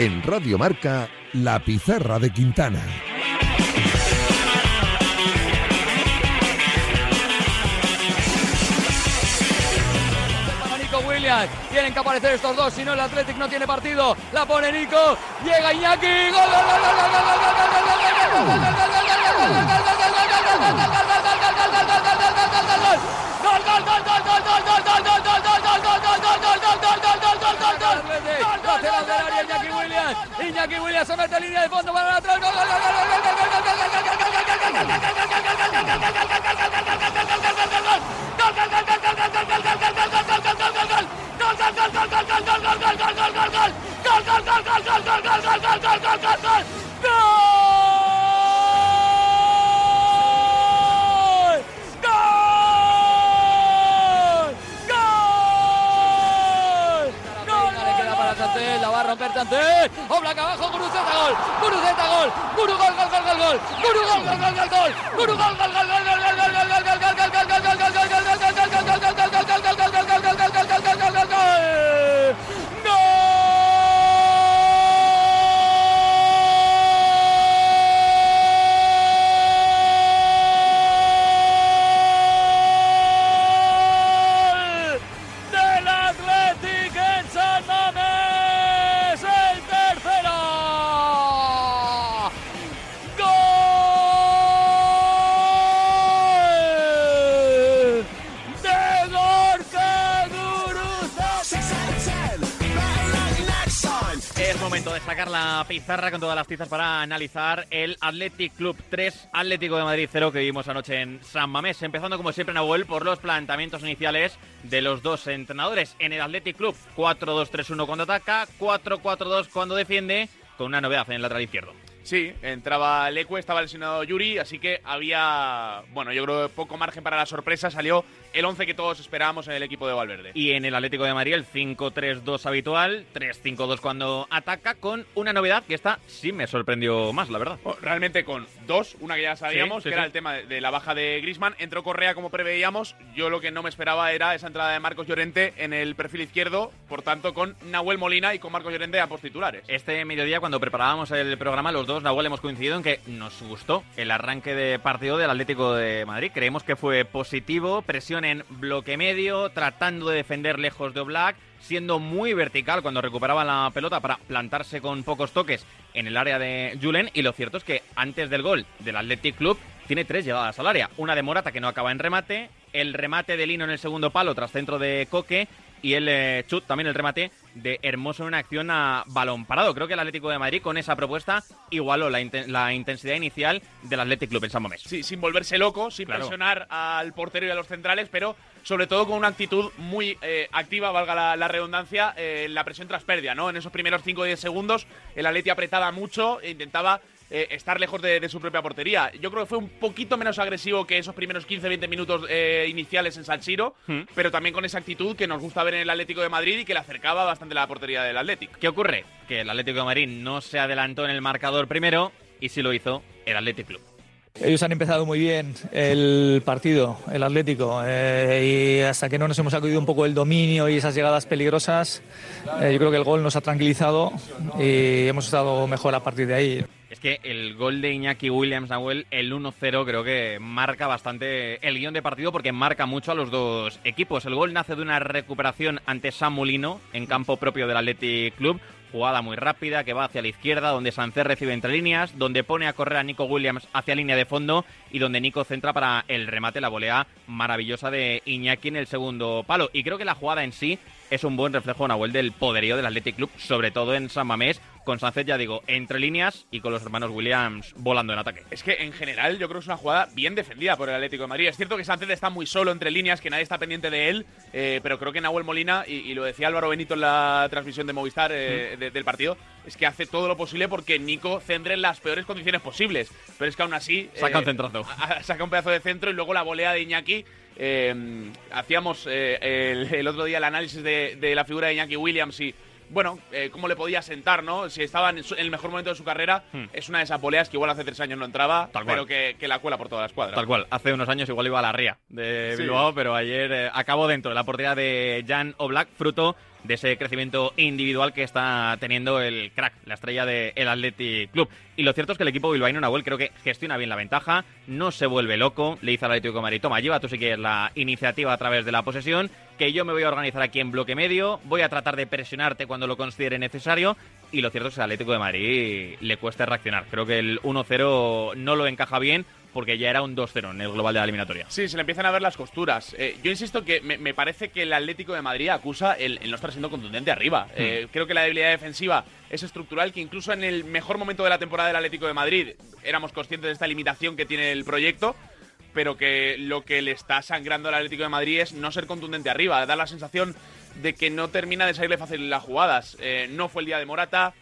En Radio Marca, La Pizarra de Quintana. Tienen que aparecer estos dos, si no el Athletic no tiene partido. La pone Nico. Llega Iñaki. ¡Gol, gol, gol, gol, gol, gol, gol, gol, gol, gol, gol, gol, Lateral del área Iñaki Williams. Iñaki Williams se mete línea de fondo para atrás. Gol, gol, gol, gol, gol, gol, gol, gol, gol, gol, gol, gol, gol, la va a francés. Oblak abajo, Guruceta gol. Guruceta gol. Guru gol, gol, gol, gol, gol. Guru gol, gol, gol, gol, gol. Guru gol, gol, gol, gol. Pizarra con todas las tizas para analizar el Athletic Club 3, Atlético de Madrid 0 que vimos anoche en San Mamés. Empezando como siempre, Nahuel, por los planteamientos iniciales de los dos entrenadores. En el Athletic Club, 4-2-3-1 cuando ataca, 4-4-2 cuando defiende, con una novedad en el lateral izquierdo. Sí, entraba Leque, estaba lesionado Yuri, así que había, bueno, yo creo poco margen para la sorpresa. Salió el 11 que todos esperábamos en el equipo de Valverde. Y en el Atlético de Madrid, el 5-3-2 habitual, 3-5-2 cuando ataca, con una novedad que esta sí me sorprendió más, la verdad. Oh, Realmente con dos, una que ya sabíamos, Sí, sí, que era sí. el tema de, la baja de Grisman. Entró Correa como preveíamos. Yo lo que no me esperaba era esa entrada de Marcos Llorente en el perfil izquierdo, por tanto con Nahuel Molina y con Marcos Llorente a ambos titulares. Este mediodía, cuando preparábamos el programa, los dos, Nahuel, hemos coincidido en que nos gustó el arranque de partido del Atlético de Madrid. Creemos que fue positivo, presión en bloque medio, tratando de defender lejos de Oblak, siendo muy vertical cuando recuperaba la pelota para plantarse con pocos toques en el área de Julen. Y lo cierto es que antes del gol del Athletic Club tiene tres llegadas al área. Una de Morata que no acaba en remate, el remate de Lino en el segundo palo tras centro de Coque y el eh, chut, también el remate de Hermoso en una acción a balón parado. Creo que el Atlético de Madrid con esa propuesta igualó la, inten- la intensidad inicial del Athletic Club en San Mamés. Sí, sin volverse loco, sin Claro. presionar al portero y a los centrales, pero sobre todo con una actitud muy eh, activa, valga la, la redundancia, eh, la presión tras pérdida, ¿no? En esos primeros 5 o 10 segundos, el Atleti apretaba mucho e intentaba eh, estar lejos de, de su propia portería. Yo creo que fue un poquito menos agresivo que esos primeros 15-20 minutos eh, iniciales en San Siro, Hmm. pero también con esa actitud que nos gusta ver en el Atlético de Madrid y que le acercaba bastante la portería del Atlético. ¿Qué ocurre? Que el Atlético de Madrid no se adelantó en el marcador primero y sí lo hizo el Athletic Club. Ellos han empezado muy bien el partido, el Atlético, eh, y hasta que no nos hemos sacudido un poco el dominio y esas llegadas peligrosas, eh, yo creo que el gol nos ha tranquilizado y hemos estado mejor a partir de ahí. Es que el gol de Iñaki Williams Nahuel, el 1-0, creo que marca bastante el guion de partido porque marca mucho a los dos equipos. El gol nace de una recuperación ante San Molino en campo propio del Athletic Club. Jugada muy rápida que va hacia la izquierda, donde Sancer recibe entre líneas, donde pone a correr a Nico Williams hacia línea de fondo y donde Nico centra para el remate, la volea maravillosa de Iñaki en el segundo palo. Y creo que la jugada en sí es un buen reflejo, Nahuel, del poderío del Athletic Club, sobre todo en San Mamés, con Sánchez, ya digo, entre líneas y con los hermanos Williams volando en ataque. Es que en general yo creo que es una jugada bien defendida por el Atlético de Madrid. Es cierto que Sánchez está muy solo entre líneas, que nadie está pendiente de él, eh, pero creo que Nahuel Molina, y, y lo decía Álvaro Benito en la transmisión de Movistar eh, de- del partido, es que hace todo lo posible porque Nico centre en las peores condiciones posibles. Pero es que aún así... Saca eh, un centrazo. a- saca un pedazo de centro y luego la volea de Iñaki. eh, hacíamos eh, el, el otro día el análisis de, de la figura de Iñaki Williams y bueno, eh, cómo le podía sentar, ¿no? Si estaba en, su- en el mejor momento de su carrera, Hmm. es una de esas voleas que igual hace tres años no entraba, Tal cual. pero que, que la cuela por toda la escuadra. Tal cual, hace unos años igual iba a la ría de Sí. Bilbao, pero ayer eh, acabó dentro de la portería de Jan Oblak, fruto de ese crecimiento individual que está teniendo el crack, la estrella del el Athletic Club. Y lo cierto es que el equipo bilbaíno Nahuel creo que gestiona bien la ventaja, no se vuelve loco, le dice al Atlético de Madrid, toma, lleva tú si quieres la iniciativa a través de la posesión, que yo me voy a organizar aquí en bloque medio, voy a tratar de presionarte cuando lo considere necesario, y lo cierto es que al Atlético de Madrid le cuesta reaccionar. Creo que el 1-0 no lo encaja bien, porque ya era un 2-0 en el global de la eliminatoria. Sí, se le empiezan a ver las costuras. Eh, yo insisto que me, parece que el Atlético de Madrid acusa el, no estar siendo contundente arriba. Hmm. Eh, creo que la debilidad defensiva es estructural, que incluso en el mejor momento de la temporada del Atlético de Madrid éramos conscientes de esta limitación que tiene el proyecto pero que lo que le está sangrando al Atlético de Madrid es no ser contundente arriba, da la sensación de que no termina de salirle fácil las jugadas. Eh, no fue el día de Morata,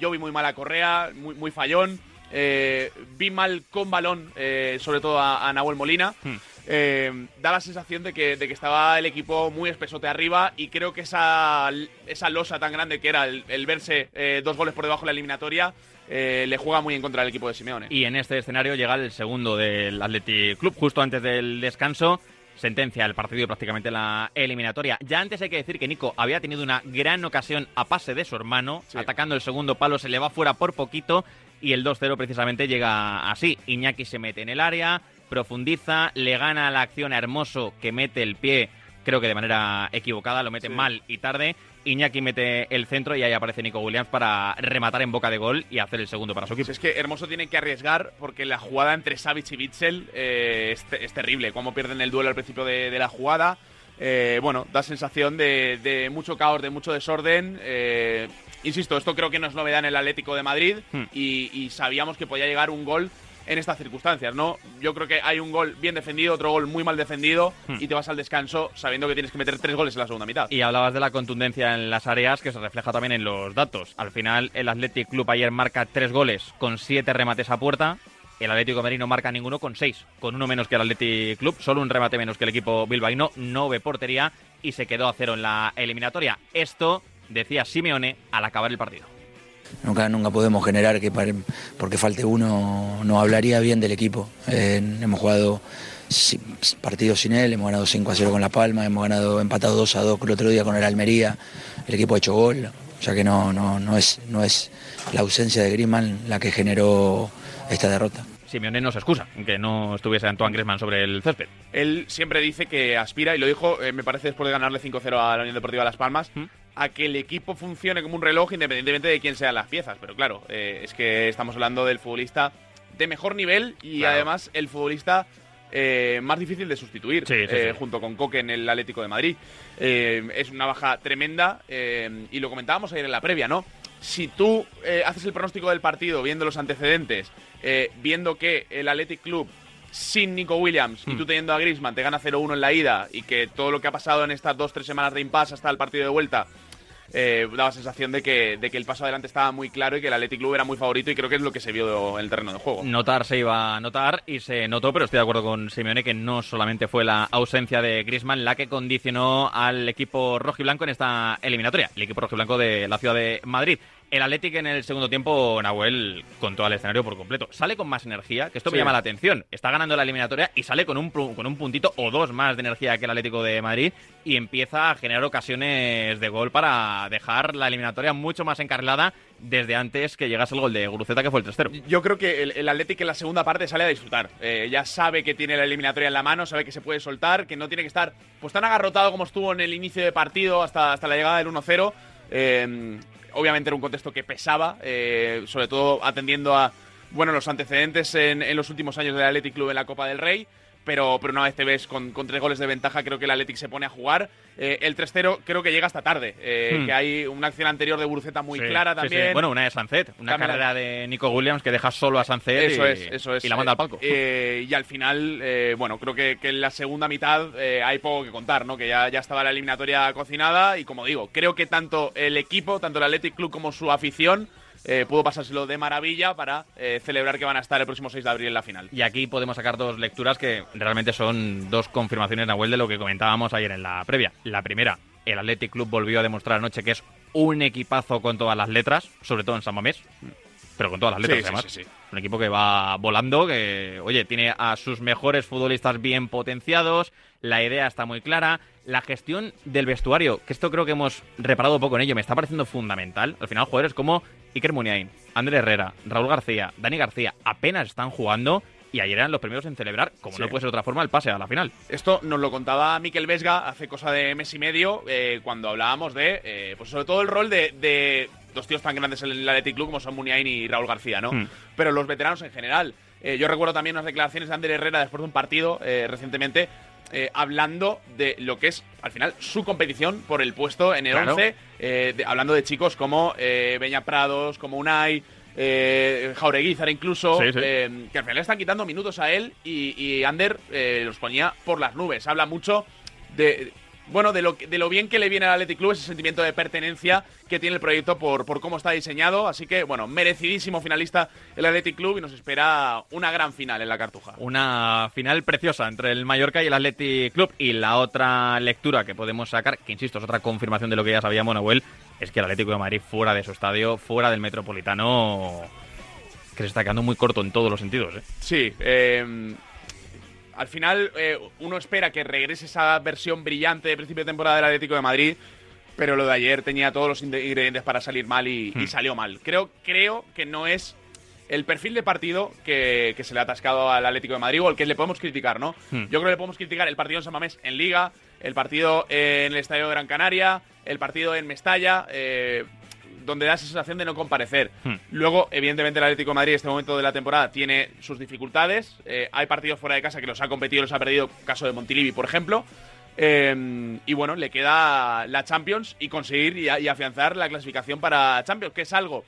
yo vi muy mala Correa, muy, muy fallón. Eh, vi mal con balón, eh, sobre todo a, Nahuel Molina. Hmm. Eh, da la sensación de que, de que, estaba el equipo muy espesote arriba y creo que esa, esa losa tan grande que era el, verse dos goles por debajo de la eliminatoria le juega muy en contra del equipo de Simeone. Y en este escenario llega el segundo del Athletic Club justo antes del descanso. Sentencia el partido prácticamente la eliminatoria. Ya antes hay que decir que Nico había tenido una gran ocasión a pase de su hermano, atacando el segundo palo, se le va fuera por poquito y el 2-0 precisamente llega así. Iñaki se mete en el área, profundiza, le gana la acción a Hermoso que mete el pie, creo que de manera equivocada, lo mete mal y tarde. Iñaki mete el centro y ahí aparece Nico Williams para rematar en boca de gol y hacer el segundo para su equipo. Es que Hermoso tiene que arriesgar porque la jugada entre Savic y Bitzel eh, es, terrible. Cómo pierden el duelo al principio de, la jugada. Eh, bueno, da sensación de, mucho caos, de mucho desorden. Eh, Insisto, esto creo que no es novedad en el Atlético de Madrid hmm. y, sabíamos que podía llegar un gol en estas circunstancias, ¿no? Yo creo que hay un gol bien defendido, otro gol muy mal defendido hmm. y te vas al descanso sabiendo que tienes que meter tres goles en la segunda mitad. Y hablabas de la contundencia en las áreas que se refleja también en los datos. Al final, el Athletic Club ayer marca tres goles con siete remates a puerta. El Atlético de Madrid no marca ninguno con seis, con uno menos que el Athletic Club, solo un remate menos que el equipo bilbaíno, no ve portería y se quedó a cero en la eliminatoria. Esto decía Simeone al acabar el partido. Nunca, nunca podemos generar que porque falte uno no hablaría bien del equipo. Eh, hemos jugado partidos sin él, hemos ganado 5 a 0 con La Palma, hemos ganado empatado 2 a 2 el otro día con el Almería, el equipo ha hecho gol, o sea que no, no, no, es, no es la ausencia de Griezmann la que generó esta derrota. Simeone no se excusa que no estuviese Antoine Griezmann sobre el césped. Él siempre dice que aspira, y lo dijo, eh, me parece, después de ganarle 5-0 a la Unión Deportiva Las Palmas, ¿Mm? A que el equipo funcione como un reloj independientemente de quién sean las piezas. Pero claro, eh, es que estamos hablando del futbolista de mejor nivel y además el futbolista eh, más difícil de sustituir junto con Coque en el Atlético de Madrid. es una baja tremenda y lo comentábamos ayer en la previa, ¿no? Si tú haces el pronóstico del partido viendo los antecedentes eh, viendo que el Athletic Club sin Nico Williams y tú teniendo a Griezmann te gana 0-1 en la ida y que todo lo que ha pasado en estas dos tres semanas de impasse hasta el partido de vuelta eh, daba sensación de que, de que el paso adelante estaba muy claro y que el Athletic Club era muy favorito y creo que es lo que se vio en el terreno de juego. Notar se iba a notar y se notó, pero estoy de acuerdo con Simeone que no solamente fue la ausencia de Griezmann la que condicionó al equipo rojiblanco en esta eliminatoria, el equipo rojiblanco de la ciudad de Madrid. El Athletic en el segundo tiempo, Nahuel, con todo el escenario por completo. Sale con más energía, que esto me llama la atención. Está ganando la eliminatoria y sale con un, con un puntito o dos más de energía que el Atlético de Madrid y empieza a generar ocasiones de gol para dejar la eliminatoria mucho más encarrilada desde antes que llegase el gol de Guruceta, que fue el 3-0. Yo creo que el, el Athletic en la segunda parte sale a disfrutar. Eh, ya sabe que tiene la eliminatoria en la mano, sabe que se puede soltar, que no tiene que estar pues tan agarrotado como estuvo en el inicio de partido hasta, hasta la llegada del 1-0. Eh, obviamente era un contexto que pesaba, eh, sobre todo atendiendo a bueno los antecedentes en, en, los últimos años del Athletic Club en la Copa del Rey pero, pero una vez te ves con, tres goles de ventaja, creo que el Athletic se pone a jugar. Eh, el 3-0 creo que llega hasta tarde, eh, hmm. que hay una acción anterior de Buruceta muy clara también. Bueno, una de Sancet, una carrera de Nico Williams que deja solo a Sancet eso y, es, eso es. y la manda al palco. Eh, y al final, bueno, creo que, en la segunda mitad hay poco que contar, ¿no? Que ya, ya estaba la eliminatoria cocinada y como digo, creo que tanto el equipo, tanto el Athletic Club como su afición eh, pudo pasárselo de maravilla para eh, celebrar que van a estar el próximo 6 de abril en la final. Y aquí podemos sacar dos lecturas que realmente son dos confirmaciones, Nahuel, de lo que comentábamos ayer en la previa. La primera, el Athletic Club volvió a demostrar anoche que es un equipazo con todas las letras, sobre todo en San Mamés. Pero con todas las letras Sí, además. sí, sí. Un equipo que va volando, que, oye, tiene a sus mejores futbolistas bien potenciados, la idea está muy clara, la gestión del vestuario, que esto creo que hemos reparado poco en ello, me está pareciendo fundamental. Al final, jugadores como Iker Muniain, André Herrera, Raúl García, Dani García, apenas están jugando y ayer eran los primeros en celebrar, como Sí. no puede ser de otra forma, el pase a la final. Esto nos lo contaba Miquel Vesga hace cosa de mes y medio, eh, cuando hablábamos de, eh, pues sobre todo el rol de, de dos tíos tan grandes en el Athletic Club como son Muniain y Raúl García, ¿no? Hmm. Pero los veteranos en general. Eh, yo recuerdo también unas declaraciones de Ander Herrera después de un partido eh, recientemente, eh, hablando de lo que es, al final, su competición por el puesto en el Claro. 11, eh, de- hablando de chicos como eh, Beña Prados, como Unai, eh, Jaureguizar incluso, Sí, sí. que al final le están quitando minutos a él y, y Ander los ponía por las nubes. Habla mucho de bueno de lo, de lo bien que le viene al Athletic Club ese sentimiento de pertenencia que tiene el proyecto por, por cómo está diseñado. Así que, bueno, merecidísimo finalista el Athletic Club y nos espera una gran final en la Cartuja. Una final preciosa entre el Mallorca y el Athletic Club. Y la otra lectura que podemos sacar, que insisto, es otra confirmación de lo que ya sabíamos, Nahuel, es que el Atlético de Madrid, fuera de su estadio, fuera del Metropolitano, que se está quedando muy corto en todos los sentidos. ¿eh? Sí, eh, al final eh, uno espera que regrese esa versión brillante de principio de temporada del Atlético de Madrid, pero lo de ayer tenía todos los ingredientes para salir mal y, y Hmm. salió mal. Creo, creo que no es el perfil de partido que, que se le ha atascado al Atlético de Madrid o el que le podemos criticar, ¿no? Hmm. Yo creo que le podemos criticar el partido en San Mamés en Liga, el partido en el Estadio de Gran Canaria, el partido en Mestalla, eh, donde da esa sensación de no comparecer. Hmm. Luego, evidentemente, el Atlético de Madrid en este momento de la temporada tiene sus dificultades. Eh, hay partidos fuera de casa que los ha competido y los ha perdido, caso de Montilivi, por ejemplo. Eh, y bueno, le queda la Champions y conseguir y, y afianzar la clasificación para Champions, que es algo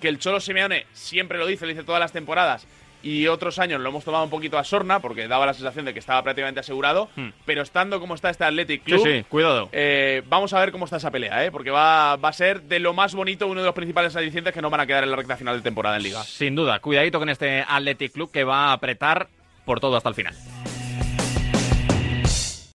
que el Cholo Simeone siempre lo dice, lo dice todas las temporadas. Y otros años lo hemos tomado un poquito a sorna porque daba la sensación de que estaba prácticamente asegurado. Hmm. Pero estando como está este Athletic Club, sí, cuidado. eh, vamos a ver cómo está esa pelea, ¿eh? porque va, va a ser de lo más bonito, uno de los principales alicientes que no van a quedar en la recta final de temporada en Liga. Sin duda, cuidadito con este Athletic Club que va a apretar por todo hasta el final.